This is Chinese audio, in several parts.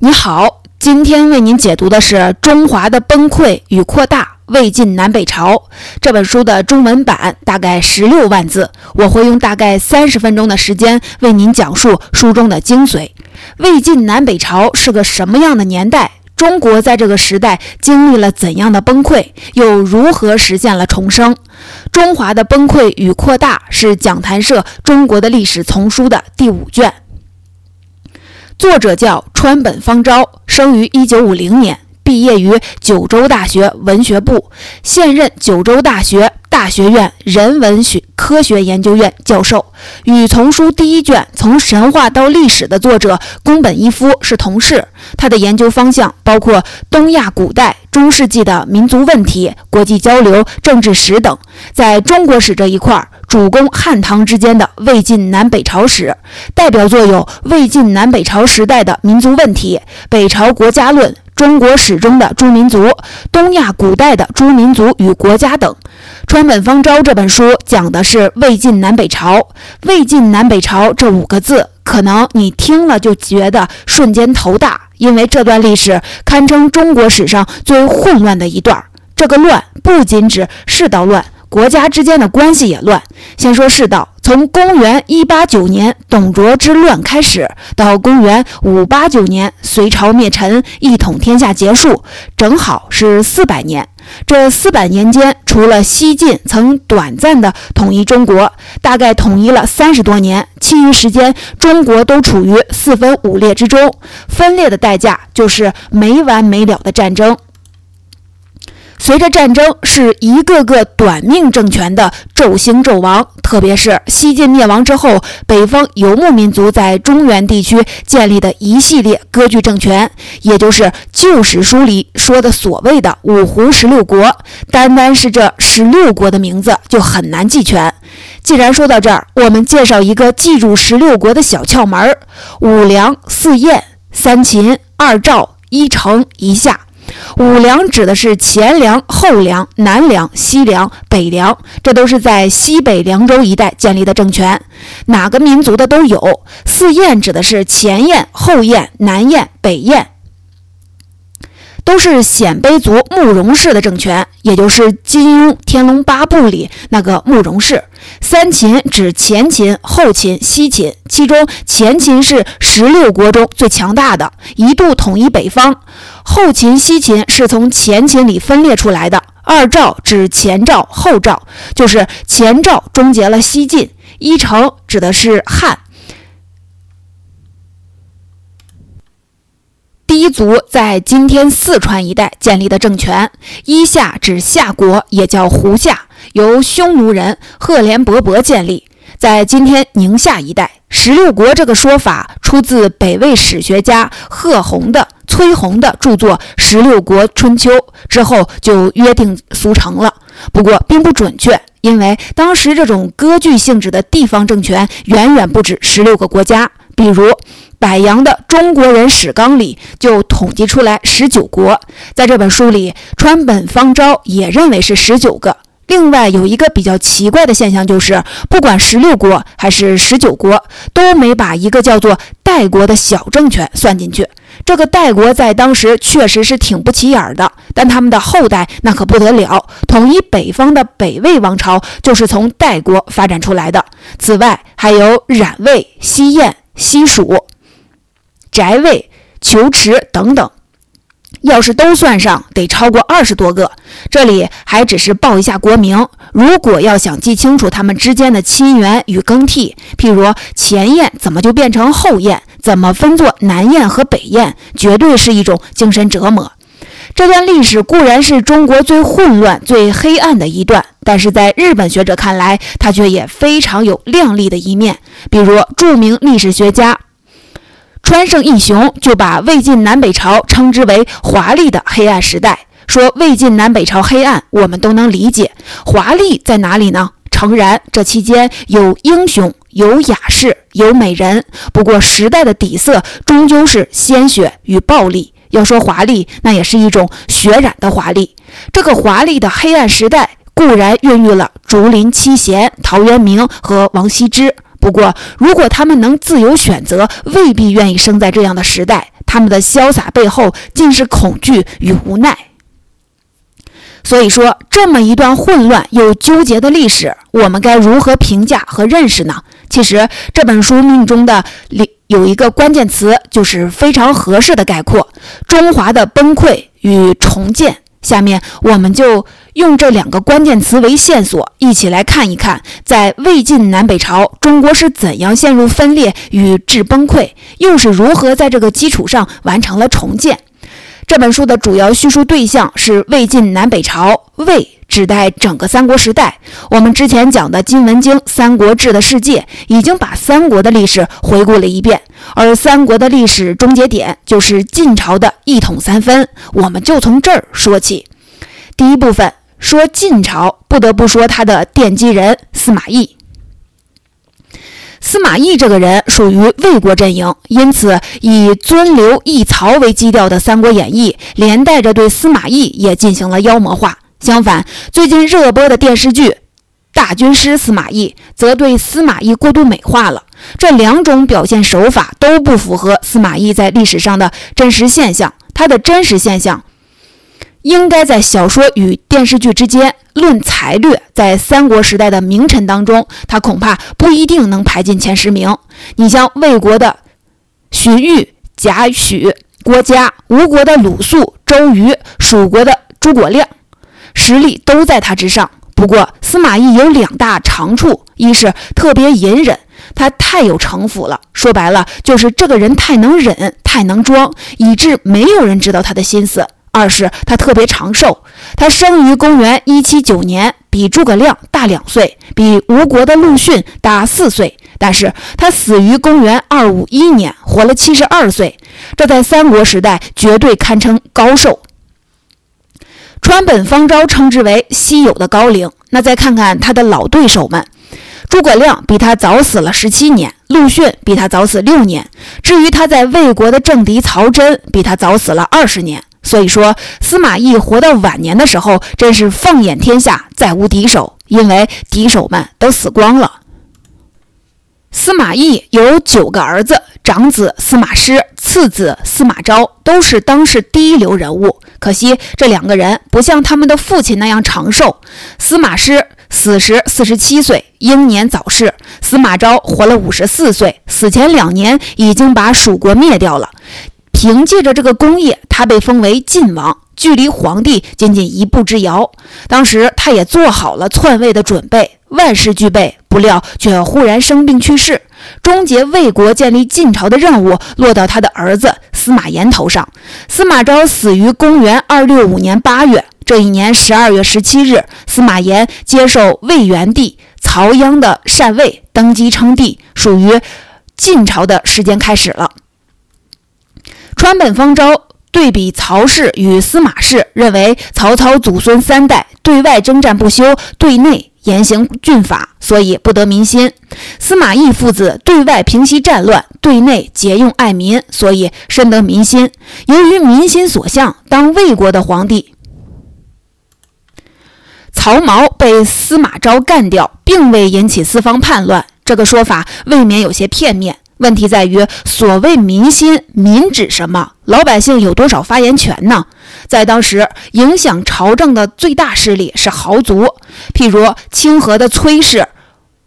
你好，今天为您解读的是《中华的崩溃与扩大：魏晋南北朝》这本书的中文版，大概十六万字，我会用大概三十分钟的时间为您讲述书中的精髓。魏晋南北朝是个什么样的年代？中国在这个时代经历了怎样的崩溃，又如何实现了重生？《中华的崩溃与扩大》是讲坛社《中国的历史丛书》的第五卷。作者叫川本芳昭，生于一九五零年，毕业于九州大学文学部，现任九州大学大学院人文学科学研究院教授。与丛书第一卷《从神话到历史》的作者宫本一夫是同事。他的研究方向包括东亚古代、中世纪的民族问题、国际交流、政治史等。在中国史这一块。主攻汉唐之间的魏晋南北朝史，代表作有魏晋南北朝时代的民族问题、北朝国家论、中国史中的诸民族、东亚古代的诸民族与国家等。川本芳昭这本书讲的是魏晋南北朝。魏晋南北朝这五个字，可能你听了就觉得瞬间头大，因为这段历史堪称中国史上最混乱的一段。这个乱不仅指世道乱。国家之间的关系也乱。先说世道，从公元一八九年董卓之乱开始，到公元五八九年隋朝灭陈、一统天下结束，正好是四百年。这四百年间，除了西晋曾短暂的统一中国，大概统一了三十多年，其余时间中国都处于四分五裂之中。分裂的代价就是没完没了的战争。随着战争，是一个个短命政权的骤兴骤亡。特别是西晋灭亡之后，北方游牧民族在中原地区建立的一系列割据政权，也就是旧史书里说的所谓的五胡十六国。单单是这十六国的名字就很难记全。既然说到这儿，我们介绍一个记住十六国的小窍门：五梁、四燕、三秦、二赵、一城、一夏。五梁指的是前梁、后梁、南梁、西梁、北梁，这都是在西北凉州一带建立的政权，哪个民族的都有。四燕指的是前燕、后燕、南燕、北燕。都是鲜卑族慕容氏的政权，也就是金庸《天龙八部》里那个慕容氏。三秦指前秦、后秦、西秦，其中前秦是十六国中最强大的，一度统一北方；后秦、西秦是从前秦里分裂出来的。二赵指前赵、后赵，就是前赵终结了西晋。一城指的是汉。一族在今天四川一带建立的政权，伊夏指夏国，也叫胡夏，由匈奴人赫连勃勃建立，在今天宁夏一带。十六国这个说法出自北魏史学家贺弘的、崔弘的著作《十六国春秋》，之后就约定俗成了。不过并不准确，因为当时这种割据性质的地方政权远远不止十六个国家，比如。柏杨的《中国人史纲》里就统计出来十九国，在这本书里，川本芳昭也认为是十九个。另外有一个比较奇怪的现象，就是不管十六国还是十九国，都没把一个叫做代国的小政权算进去。这个代国在当时确实是挺不起眼儿的，但他们的后代那可不得了，统一北方的北魏王朝就是从代国发展出来的。此外，还有冉魏、西燕、西蜀。翟魏、求池等等，要是都算上，得超过二十多个。这里还只是报一下国名。如果要想记清楚他们之间的亲缘与更替，譬如前燕怎么就变成后燕，怎么分作南燕和北燕，绝对是一种精神折磨。这段历史固然是中国最混乱、最黑暗的一段，但是在日本学者看来，它却也非常有亮丽的一面。比如著名历史学家。川胜义雄就把魏晋南北朝称之为华丽的黑暗时代，说魏晋南北朝黑暗，我们都能理解。华丽在哪里呢？诚然，这期间有英雄，有雅士，有美人。不过时代的底色终究是鲜血与暴力。要说华丽，那也是一种血染的华丽。这个华丽的黑暗时代固然孕育了竹林七贤陶渊明和王羲之。不过，如果他们能自由选择，未必愿意生在这样的时代。他们的潇洒背后尽是恐惧与无奈。所以说，这么一段混乱又纠结的历史，我们该如何评价和认识呢？其实这本书命中的里有一个关键词，就是非常合适的概括：中华的崩溃与重建。下面我们就用这两个关键词为线索，一起来看一看，在魏晋南北朝，中国是怎样陷入分裂与致崩溃，又是如何在这个基础上完成了重建。这本书的主要叙述对象是魏晋南北朝，魏指代整个三国时代。我们之前讲的《金文经·三国志》的世界，已经把三国的历史回顾了一遍，而三国的历史终结点就是晋朝的一统三分。我们就从这儿说起。第一部分说晋朝，不得不说他的奠基人司马懿。司马懿这个人属于魏国阵营，因此以尊刘抑曹为基调的《三国演义》，连带着对司马懿也进行了妖魔化。相反，最近热播的电视剧《大军师司马懿》则对司马懿过度美化了。这两种表现手法都不符合司马懿在历史上的真实现象，他的真实现象。应该在小说与电视剧之间论才略，在三国时代的名臣当中，他恐怕不一定能排进前十名。你像魏国的荀彧、贾诩、郭嘉，吴国的鲁肃、周瑜，蜀国的诸葛亮，实力都在他之上。不过司马懿有两大长处：一是特别隐忍，他太有城府了，说白了就是这个人太能忍、太能装，以致没有人知道他的心思。二是他特别长寿，他生于公元一七九年，比诸葛亮大两岁，比吴国的陆逊大四岁。但是他死于公元二五一年，活了七十二岁，这在三国时代绝对堪称高寿。川本方昭称之为稀有的高龄。那再看看他的老对手们，诸葛亮比他早死了十七年，陆逊比他早死六年。至于他在魏国的政敌曹真，比他早死了二十年。所以说，司马懿活到晚年的时候，真是放眼天下再无敌手，因为敌手们都死光了。司马懿有九个儿子，长子司马师，次子司马昭，都是当世第一流人物。可惜这两个人不像他们的父亲那样长寿。司马师死时四十七岁，英年早逝；司马昭活了五十四岁，死前两年已经把蜀国灭掉了。凭借着这个功业，他被封为晋王，距离皇帝仅仅一步之遥。当时他也做好了篡位的准备，万事俱备，不料却忽然生病去世。终结魏国建立晋朝的任务落到他的儿子司马炎头上。司马昭死于公元二六五年八月。这一年十二月十七日，司马炎接受魏元帝曹鞅的禅位，登基称帝，属于晋朝的时间开始了。川本方昭对比曹氏与司马氏，认为曹操祖孙三代对外征战不休，对内严刑峻法，所以不得民心；司马懿父子对外平息战乱，对内节用爱民，所以深得民心。由于民心所向，当魏国的皇帝曹髦被司马昭干掉，并未引起四方叛乱，这个说法未免有些片面。问题在于，所谓民心，民指什么？老百姓有多少发言权呢？在当时，影响朝政的最大势力是豪族，譬如清河的崔氏、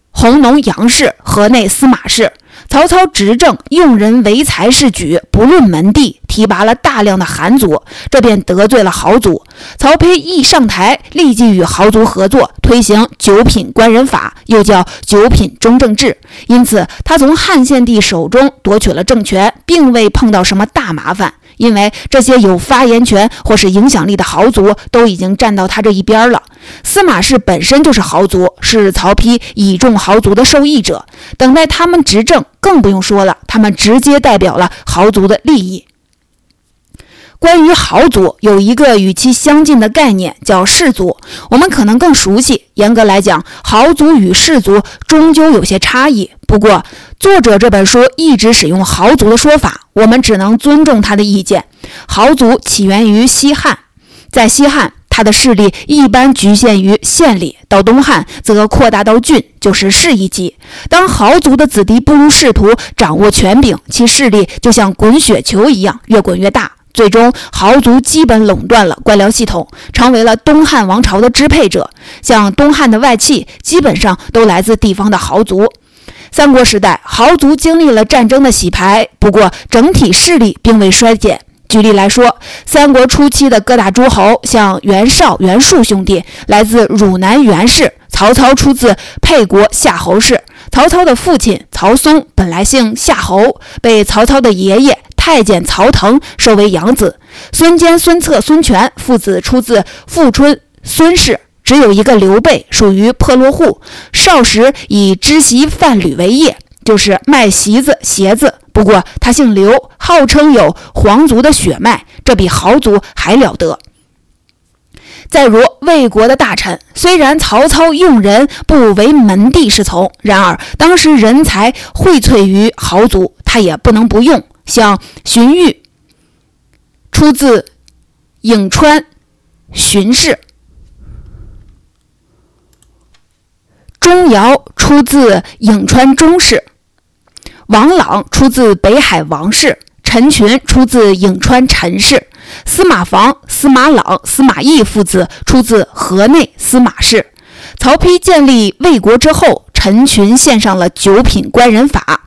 弘农杨氏、河内司马氏。曹操执政，用人唯才是举，不论门第，提拔了大量的寒族，这便得罪了豪族。曹丕一上台，立即与豪族合作，推行九品官人法，又叫九品中正制。因此，他从汉献帝手中夺取了政权，并未碰到什么大麻烦。因为这些有发言权或是影响力的豪族都已经站到他这一边了。司马氏本身就是豪族，是曹丕倚重豪族的受益者。等待他们执政，更不用说了，他们直接代表了豪族的利益。关于豪族，有一个与其相近的概念，叫氏族，我们可能更熟悉。严格来讲，豪族与氏族终究有些差异。不过，作者这本书一直使用豪族的说法，我们只能尊重他的意见。豪族起源于西汉，在西汉。他的势力一般局限于县里，到东汉则扩大到郡，就是市一级。当豪族的子弟步入仕途，掌握权柄，其势力就像滚雪球一样越滚越大。最终，豪族基本垄断了官僚系统，成为了东汉王朝的支配者。像东汉的外戚，基本上都来自地方的豪族。三国时代，豪族经历了战争的洗牌，不过整体势力并未衰减。举例来说，三国初期的各大诸侯，像袁绍、袁术兄弟，来自汝南袁氏；曹操出自沛国夏侯氏。曹操的父亲曹嵩本来姓夏侯，被曹操的爷爷太监曹腾收为养子。孙坚、孙策、孙权父子出自富春孙氏，只有一个刘备属于破落户，少时以织席贩履为业，就是卖席子、鞋子。不过他姓刘，号称有皇族的血脉，这比豪族还了得。再如魏国的大臣，虽然曹操用人不为门第是从，然而当时人才荟萃于豪族，他也不能不用。像荀彧，出自颍川荀氏；钟繇出自颍川钟氏。王朗出自北海王氏，陈群出自颍川陈氏，司马防、司马朗、司马懿父子出自河内司马氏。曹丕建立魏国之后，陈群献上了九品官人法。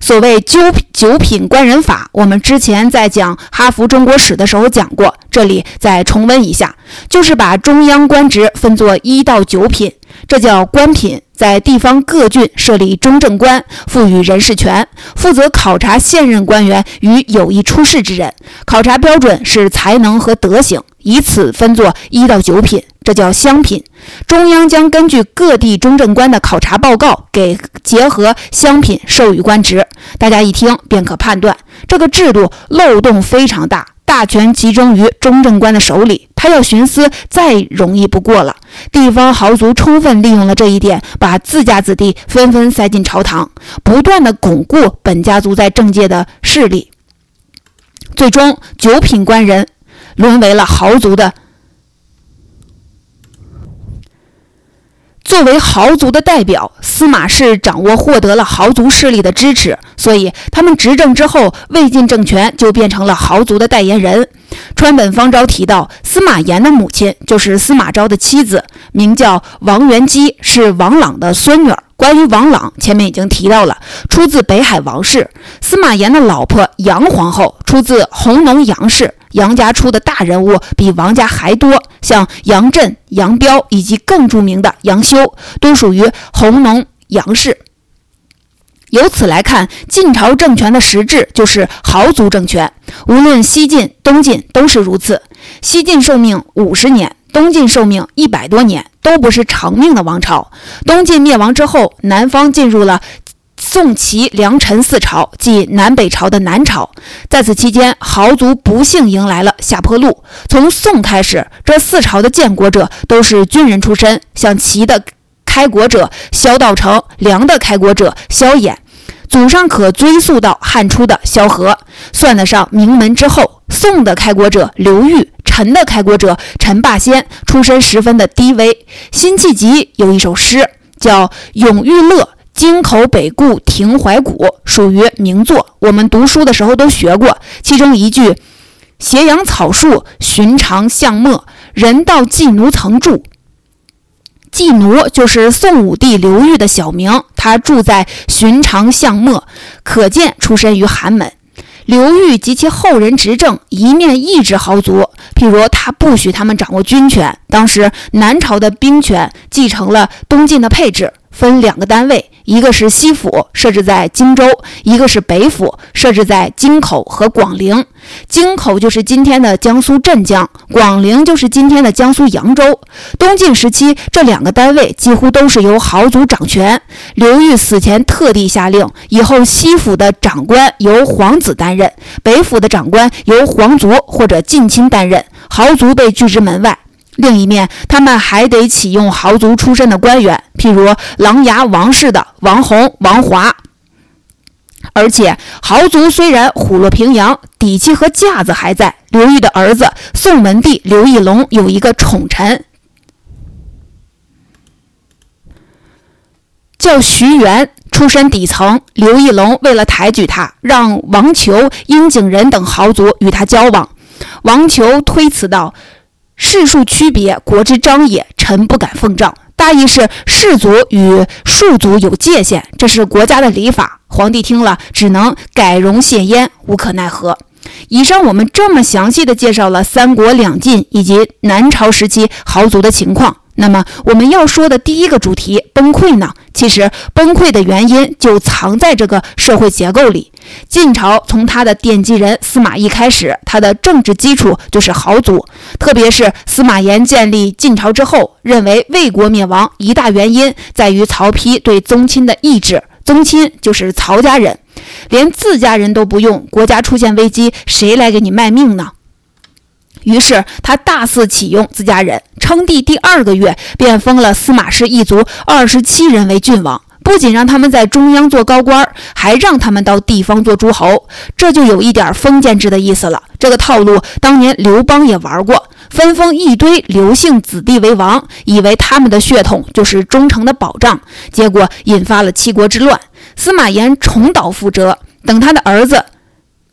所谓九九品官人法，我们之前在讲哈佛中国史的时候讲过，这里再重温一下，就是把中央官职分作一到九品，这叫官品。在地方各郡设立中正官，赋予人事权，负责考察现任官员与有意出仕之人。考察标准是才能和德行，以此分作一到九品，这叫乡品。中央将根据各地中正官的考察报告，给结合乡品授予官职。大家一听便可判断，这个制度漏洞非常大。大权集中于中正官的手里，他要徇私再容易不过了。地方豪族充分利用了这一点，把自家子弟纷纷塞进朝堂，不断的巩固本家族在政界的势力。最终，九品官人沦为了豪族的。作为豪族的代表，司马氏掌握获得了豪族势力的支持，所以他们执政之后，魏晋政权就变成了豪族的代言人。川本芳昭提到，司马炎的母亲就是司马昭的妻子，名叫王元姬，是王朗的孙女儿。关于王朗，前面已经提到了，出自北海王氏。司马炎的老婆杨皇后出自弘农杨氏。杨家出的大人物比王家还多，像杨震、杨彪以及更著名的杨修，都属于弘农杨氏。由此来看，晋朝政权的实质就是豪族政权，无论西晋、东晋都是如此。西晋寿命五十年，东晋寿命一百多年，都不是长命的王朝。东晋灭亡之后，南方进入了。宋齐梁陈四朝，即南北朝的南朝，在此期间，豪族不幸迎来了下坡路。从宋开始，这四朝的建国者都是军人出身，像齐的开国者萧道成，梁的开国者萧衍，祖上可追溯到汉初的萧何，算得上名门之后。宋的开国者刘裕，陈的开国者陈霸先，出身十分的低微。辛弃疾有一首诗叫《永遇乐》。京口北固亭怀古属于名作，我们读书的时候都学过。其中一句“斜阳草树，寻常巷陌，人道寄奴曾住”，寄奴就是宋武帝刘裕的小名，他住在寻常巷陌，可见出身于寒门。刘裕及其后人执政，一面抑制豪族，譬如他不许他们掌握军权。当时南朝的兵权继承了东晋的配置。分两个单位，一个是西府，设置在荆州；一个是北府，设置在京口和广陵。京口就是今天的江苏镇江，广陵就是今天的江苏扬州。东晋时期，这两个单位几乎都是由豪族掌权。刘裕死前特地下令，以后西府的长官由皇子担任，北府的长官由皇族或者近亲担任，豪族被拒之门外。另一面，他们还得启用豪族出身的官员，譬如琅琊王氏的王弘、王华。而且豪族虽然虎落平阳，底气和架子还在。刘裕的儿子宋文帝刘义隆有一个宠臣，叫徐元，出身底层。刘义隆为了抬举他，让王求、殷景仁等豪族与他交往。王求推辞道：“世庶区别，国之章也，臣不敢奉诏。”大意是士族与庶族有界限，这是国家的礼法。皇帝听了，只能改容谢焉，无可奈何。以上我们这么详细的介绍了三国两晋以及南朝时期豪族的情况。那么我们要说的第一个主题崩溃呢？其实崩溃的原因就藏在这个社会结构里。晋朝从他的奠基人司马懿开始，他的政治基础就是豪族。特别是司马炎建立晋朝之后，认为魏国灭亡一大原因在于曹丕对宗亲的抑制。宗亲就是曹家人，连自家人都不用，国家出现危机，谁来给你卖命呢？于是他大肆启用自家人，称帝第二个月便封了司马氏一族二十七人为郡王，不仅让他们在中央做高官，还让他们到地方做诸侯，这就有一点封建制的意思了。这个套路当年刘邦也玩过，分封一堆刘姓子弟为王，以为他们的血统就是忠诚的保障，结果引发了七国之乱。司马炎重蹈覆辙，等他的儿子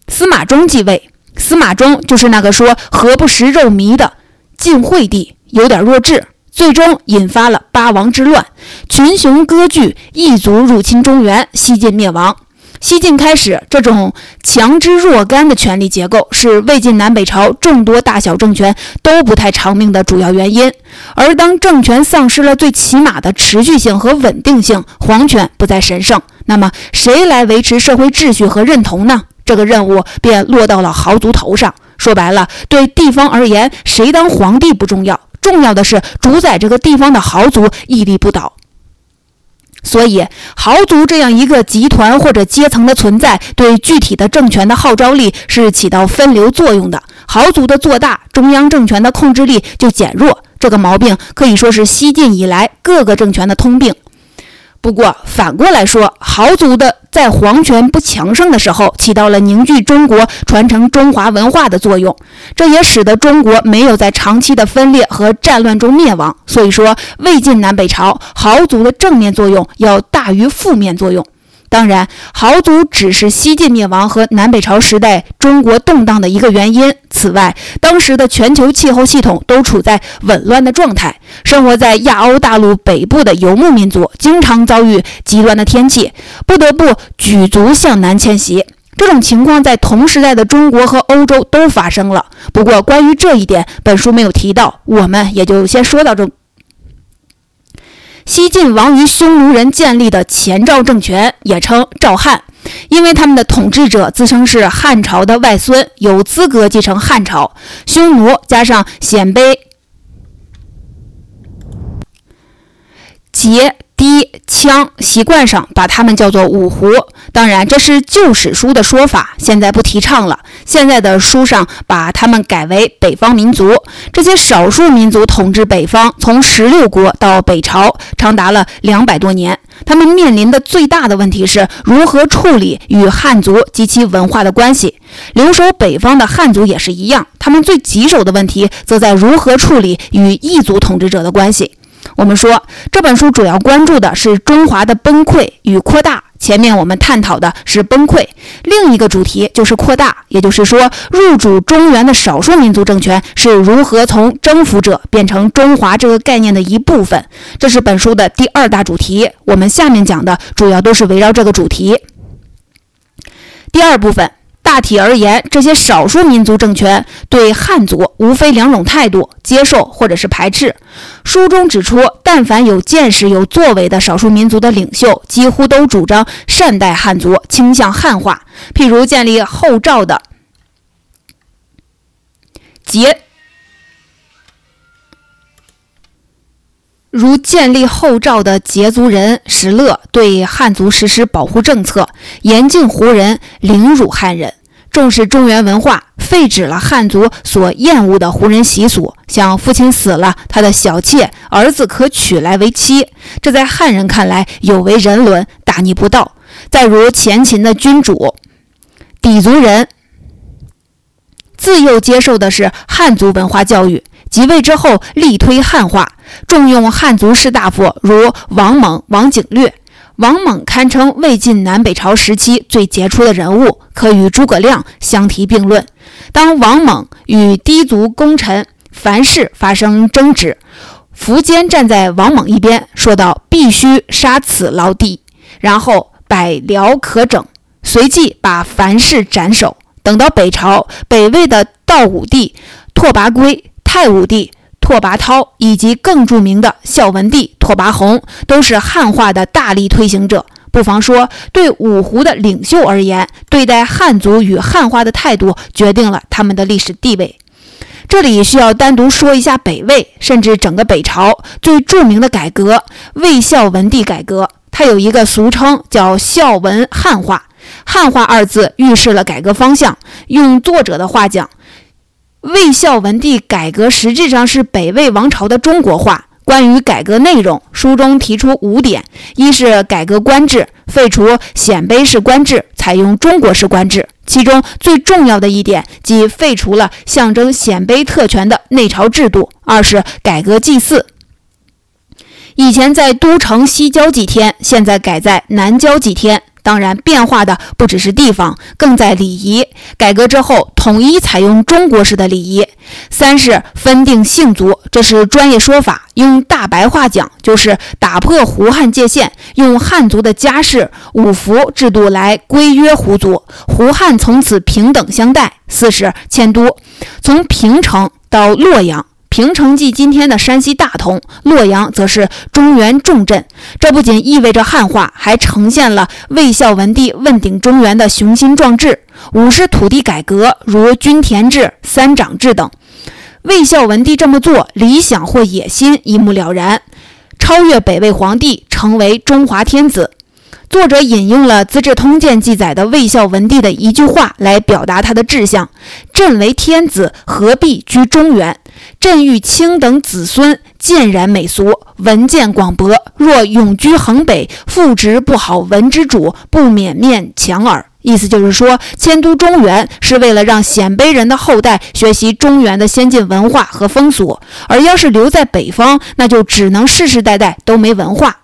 司马衷继位。司马衷就是那个说“何不食肉糜”的晋惠帝，有点弱智，最终引发了八王之乱，群雄割据，异族入侵中原，西晋灭亡。西晋开始，这种强之若干的权力结构是魏晋南北朝众多大小政权都不太长命的主要原因。而当政权丧失了最起码的持续性和稳定性，皇权不再神圣，那么谁来维持社会秩序和认同呢？这个任务便落到了豪族头上。说白了，对地方而言，谁当皇帝不重要，重要的是主宰这个地方的豪族屹立不倒。所以，豪族这样一个集团或者阶层的存在，对具体的政权的号召力是起到分流作用的。豪族的做大，中央政权的控制力就减弱。这个毛病可以说是西晋以来各个政权的通病。不过反过来说，豪族的在皇权不强盛的时候，起到了凝聚中国、传承中华文化的作用，这也使得中国没有在长期的分裂和战乱中灭亡。所以说，魏晋南北朝豪族的正面作用要大于负面作用。当然，豪族只是西晋灭亡和南北朝时代中国动荡的一个原因。此外，当时的全球气候系统都处在紊乱的状态，生活在亚欧大陆北部的游牧民族经常遭遇极端的天气，不得不举族向南迁徙。这种情况在同时代的中国和欧洲都发生了。不过，关于这一点，本书没有提到，我们也就先说到这。西晋亡于匈奴人建立的前赵政权，也称赵汉，因为他们的统治者自称是汉朝的外孙，有资格继承汉朝。匈奴加上鲜卑、羯。低羌习惯上把他们叫做五胡，当然这是旧史书的说法，现在不提倡了。现在的书上把他们改为北方民族。这些少数民族统治北方，从十六国到北朝，长达了两百多年。他们面临的最大的问题是如何处理与汉族及其文化的关系。留守北方的汉族也是一样，他们最棘手的问题则在如何处理与异族统治者的关系。我们说这本书主要关注的是中华的崩溃与扩大。前面我们探讨的是崩溃，另一个主题就是扩大，也就是说，入主中原的少数民族政权是如何从征服者变成中华这个概念的一部分。这是本书的第二大主题。我们下面讲的主要都是围绕这个主题。第二部分。大体而言，这些少数民族政权对汉族无非两种态度：接受或者是排斥。书中指出，但凡有见识、有作为的少数民族的领袖，几乎都主张善待汉族，倾向汉化。譬如建立后赵的节。如建立后赵的羯族人石勒，对汉族实施保护政策，严禁胡人凌辱汉人，重视中原文化，废止了汉族所厌恶的胡人习俗，像父亲死了，他的小妾儿子可娶来为妻，这在汉人看来有违人伦，大逆不道。再如前秦的君主氐族人，自幼接受的是汉族文化教育，即位之后力推汉化，重用汉族士大夫，如王猛、王景略。王猛堪称魏晋南北朝时期最杰出的人物，可与诸葛亮相提并论。当王猛与氐族功臣樊氏发生争执，苻坚站在王猛一边，说道：“必须杀此老弟，然后百僚可整。”随即把樊氏斩首。等到北朝，北魏的道武帝拓跋圭、太武帝。拓跋焘以及更著名的孝文帝拓跋宏都是汉化的大力推行者。不妨说，对五胡的领袖而言，对待汉族与汉化的态度决定了他们的历史地位。这里需要单独说一下北魏，甚至整个北朝最著名的改革——魏孝文帝改革。它有一个俗称叫“孝文汉化”。汉化二字预示了改革方向。用作者的话讲。魏孝文帝改革实际上是北魏王朝的中国化。关于改革内容，书中提出五点：一是改革官制，废除鲜卑式官制，采用中国式官制。其中最重要的一点即废除了象征鲜卑特权的内朝制度；二是改革祭祀，以前在都城西郊祭天，现在改在南郊祭天。当然，变化的不只是地方，更在礼仪。改革之后，统一采用中国式的礼仪。三是分定姓族，这是专业说法，用大白话讲，就是打破胡汉界限，用汉族的家世、五福制度来规约胡族，胡汉从此平等相待。四是迁都，从平城到洛阳。平城即今天的山西大同，洛阳则是中原重镇。这不仅意味着汉化，还呈现了魏孝文帝问鼎中原的雄心壮志。五是土地改革，如均田制、三长制等。魏孝文帝这么做，理想或野心一目了然，超越北魏皇帝，成为中华天子。作者引用了《资治通鉴》记载的魏孝文帝的一句话来表达他的志向：“朕为天子，何必居中原？朕欲清等子孙渐然美俗，文见广博。若永居衡北，父职不好文之主，不免面强耳。”意思就是说，迁都中原是为了让鲜卑人的后代学习中原的先进文化和风俗，而要是留在北方，那就只能世世代代都没文化。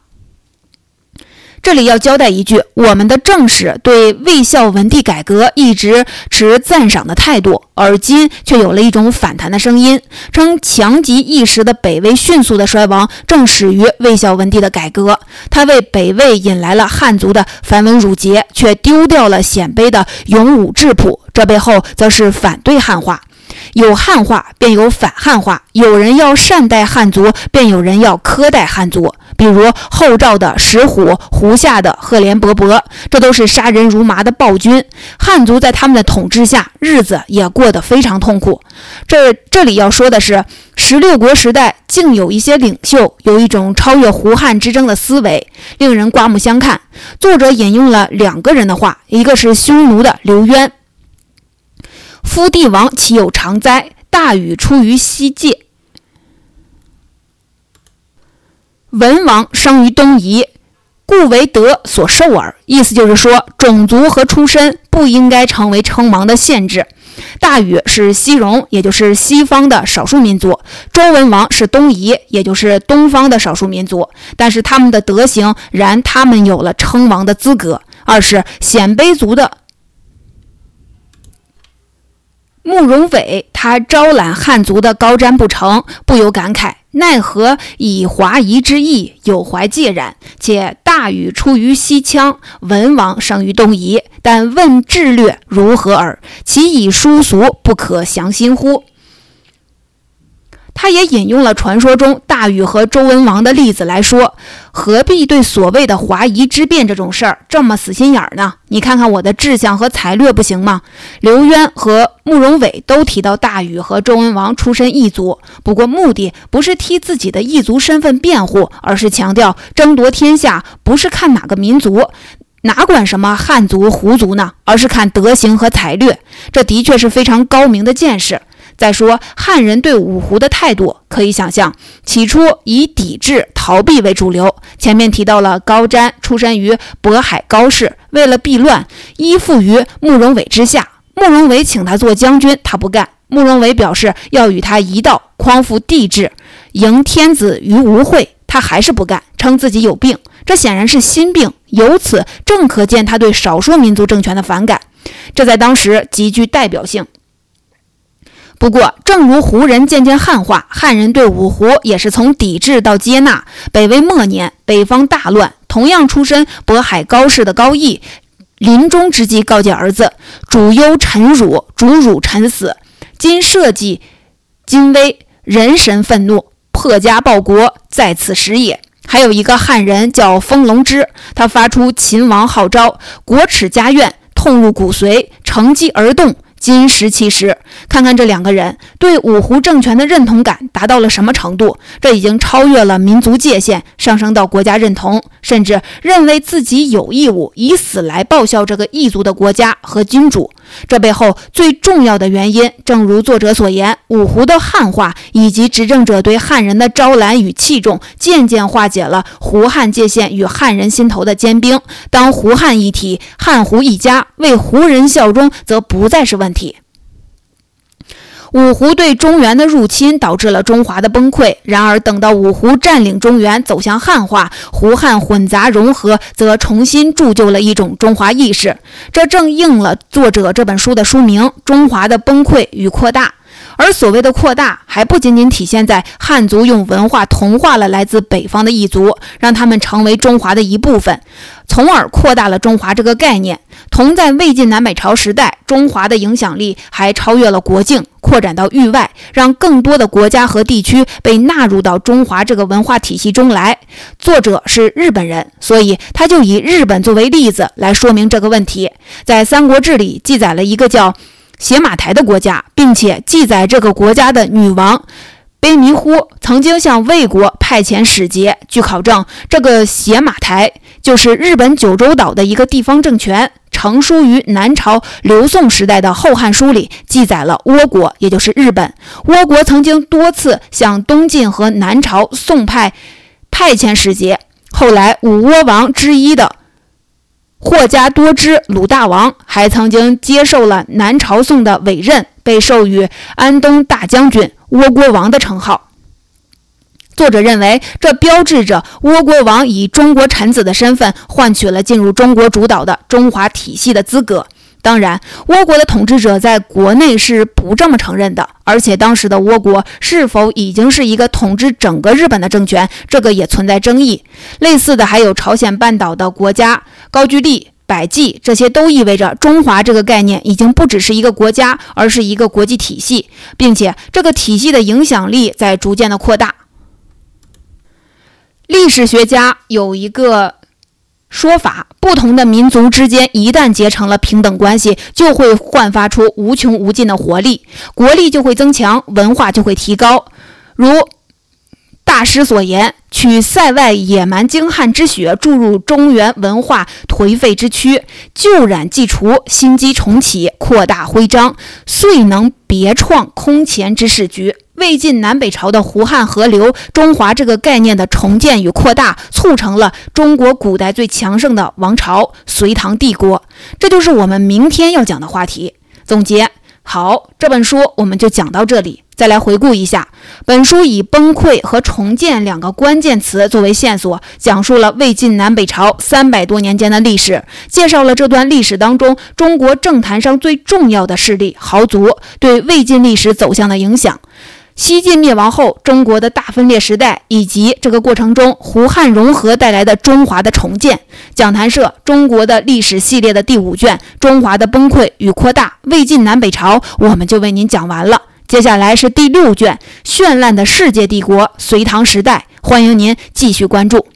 这里要交代一句，我们的正史对魏孝文帝改革一直持赞赏的态度，而今却有了一种反弹的声音，称强极一时的北魏迅速的衰亡正始于魏孝文帝的改革。他为北魏引来了汉族的繁文缛节，却丢掉了鲜卑的勇武质朴，这背后则是反对汉化。有汉化，便有反汉化；有人要善待汉族，便有人要苛待汉族。比如后赵的石虎，胡夏的赫连勃勃，这都是杀人如麻的暴君。汉族在他们的统治下，日子也过得非常痛苦。这这里要说的是，十六国时代竟有一些领袖有一种超越胡汉之争的思维，令人刮目相看。作者引用了两个人的话，一个是匈奴的刘渊。夫帝王岂有常哉？大禹出于西界，文王生于东夷，故为德所受耳。意思就是说，种族和出身不应该成为称王的限制。大禹是西戎，也就是西方的少数民族；周文王是东夷，也就是东方的少数民族。但是他们的德行，然他们有了称王的资格。二是鲜卑族的。慕容伟，他招揽汉族的高瞻不成，不由感慨：奈何以华夷之意，有怀介然？且大禹出于西羌，文王生于东夷，但问智略如何耳？其以殊俗，不可详心乎？他也引用了传说中大禹和周文王的例子来说，何必对所谓的华夷之辩这种事儿这么死心眼儿呢？你看看我的志向和才略不行吗？刘渊和慕容伟都提到大禹和周文王出身异族，不过目的不是替自己的异族身份辩护，而是强调争夺天下不是看哪个民族，哪管什么汉族、胡族呢？而是看德行和才略。这的确是非常高明的见识。再说汉人对五胡的态度，可以想象，起初以抵制、逃避为主流。前面提到了高瞻出身于渤海高氏，为了避乱，依附于慕容伟之下。慕容伟请他做将军，他不干。慕容伟表示要与他一道匡扶帝制，迎天子于吴会，他还是不干，称自己有病。这显然是心病，由此正可见他对少数民族政权的反感，这在当时极具代表性。不过，正如胡人渐渐汉化，汉人对五胡也是从抵制到接纳。北魏末年，北方大乱，同样出身渤海高氏的高义，临终之际告诫儿子：“主忧臣辱，主辱臣死。今社稷今危，人神愤怒，破家报国，在此时也。”还有一个汉人叫封龙之，他发出秦王号召，国耻家怨，痛入骨髓，乘机而动。今时其时，看看这两个人对五胡政权的认同感达到了什么程度？这已经超越了民族界限，上升到国家认同，甚至认为自己有义务以死来报效这个异族的国家和君主。这背后最重要的原因，正如作者所言，五胡的汉化以及执政者对汉人的招揽与器重，渐渐化解了胡汉界限与汉人心头的坚冰。当胡汉一体，汉胡一家，为胡人效忠，则不再是问题。五胡对中原的入侵导致了中华的崩溃。然而，等到五胡占领中原，走向汉化，胡汉混杂融合，则重新铸就了一种中华意识。这正应了作者这本书的书名《中华的崩溃与扩大》。而所谓的扩大，还不仅仅体现在汉族用文化同化了来自北方的异族，让他们成为中华的一部分，从而扩大了中华这个概念。同在魏晋南北朝时代，中华的影响力还超越了国境，扩展到域外，让更多的国家和地区被纳入到中华这个文化体系中来。作者是日本人，所以他就以日本作为例子来说明这个问题。在《三国志》里记载了一个叫。邪马台的国家，并且记载这个国家的女王卑弥呼曾经向魏国派遣使节。据考证，这个邪马台就是日本九州岛的一个地方政权。成书于南朝刘宋时代的《后汉书》里记载了倭国，也就是日本。倭国曾经多次向东晋和南朝宋派派遣使节。后来五倭王之一的。霍家多之鲁大王还曾经接受了南朝宋的委任，被授予安东大将军、倭国王的称号。作者认为，这标志着倭国王以中国臣子的身份换取了进入中国主导的中华体系的资格。当然，倭国的统治者在国内是不这么承认的，而且当时的倭国是否已经是一个统治整个日本的政权，这个也存在争议。类似的还有朝鲜半岛的国家高句丽、百济，这些都意味着中华这个概念已经不只是一个国家，而是一个国际体系，并且这个体系的影响力在逐渐的扩大。历史学家有一个。说法不同的民族之间一旦结成了平等关系，就会焕发出无穷无尽的活力，国力就会增强，文化就会提高。如大师所言：“取塞外野蛮精悍之血，注入中原文化颓废之躯，旧染既除，新机重启，扩大徽章，遂能别创空前之势局。”魏晋南北朝的胡汉合流，中华这个概念的重建与扩大，促成了中国古代最强盛的王朝——隋唐帝国。这就是我们明天要讲的话题。总结好，这本书我们就讲到这里。再来回顾一下，本书以崩溃和重建两个关键词作为线索，讲述了魏晋南北朝三百多年间的历史，介绍了这段历史当中中国政坛上最重要的势力豪族对魏晋历史走向的影响。西晋灭亡后，中国的大分裂时代，以及这个过程中胡汉融合带来的中华的重建。讲谈社中国的历史系列的第五卷《中华的崩溃与扩大：魏晋南北朝》，我们就为您讲完了。接下来是第六卷《绚烂的世界帝国：隋唐时代》，欢迎您继续关注。